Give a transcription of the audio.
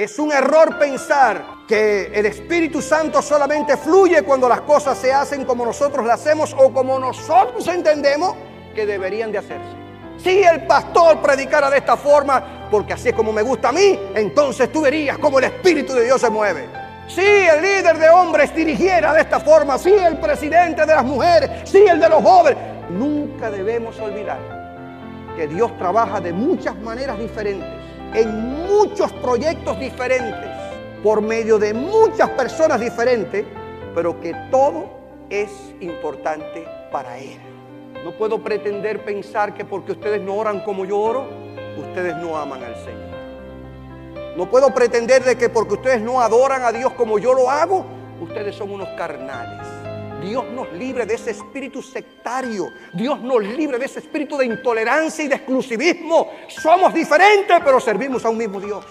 Es un error pensar que el Espíritu Santo solamente fluye cuando las cosas se hacen como nosotros las hacemos o como nosotros entendemos que deberían de hacerse. Si el pastor predicara de esta forma, porque así es como me gusta a mí, entonces tú verías cómo el Espíritu de Dios se mueve. Si el líder de hombres dirigiera de esta forma, si el presidente de las mujeres, si el de los jóvenes, nunca debemos olvidar que Dios trabaja de muchas maneras diferentes, en muchos proyectos diferentes, por medio de muchas personas diferentes, pero que todo es importante para Él. No puedo pretender pensar que porque ustedes no oran como yo oro, ustedes no aman al Señor. No puedo pretender de que porque ustedes no adoran a Dios como yo lo hago, ustedes son unos carnales. Dios nos libre de ese espíritu sectario. Dios nos libre de ese espíritu de intolerancia y de exclusivismo. Somos diferentes, pero servimos a un mismo Dios.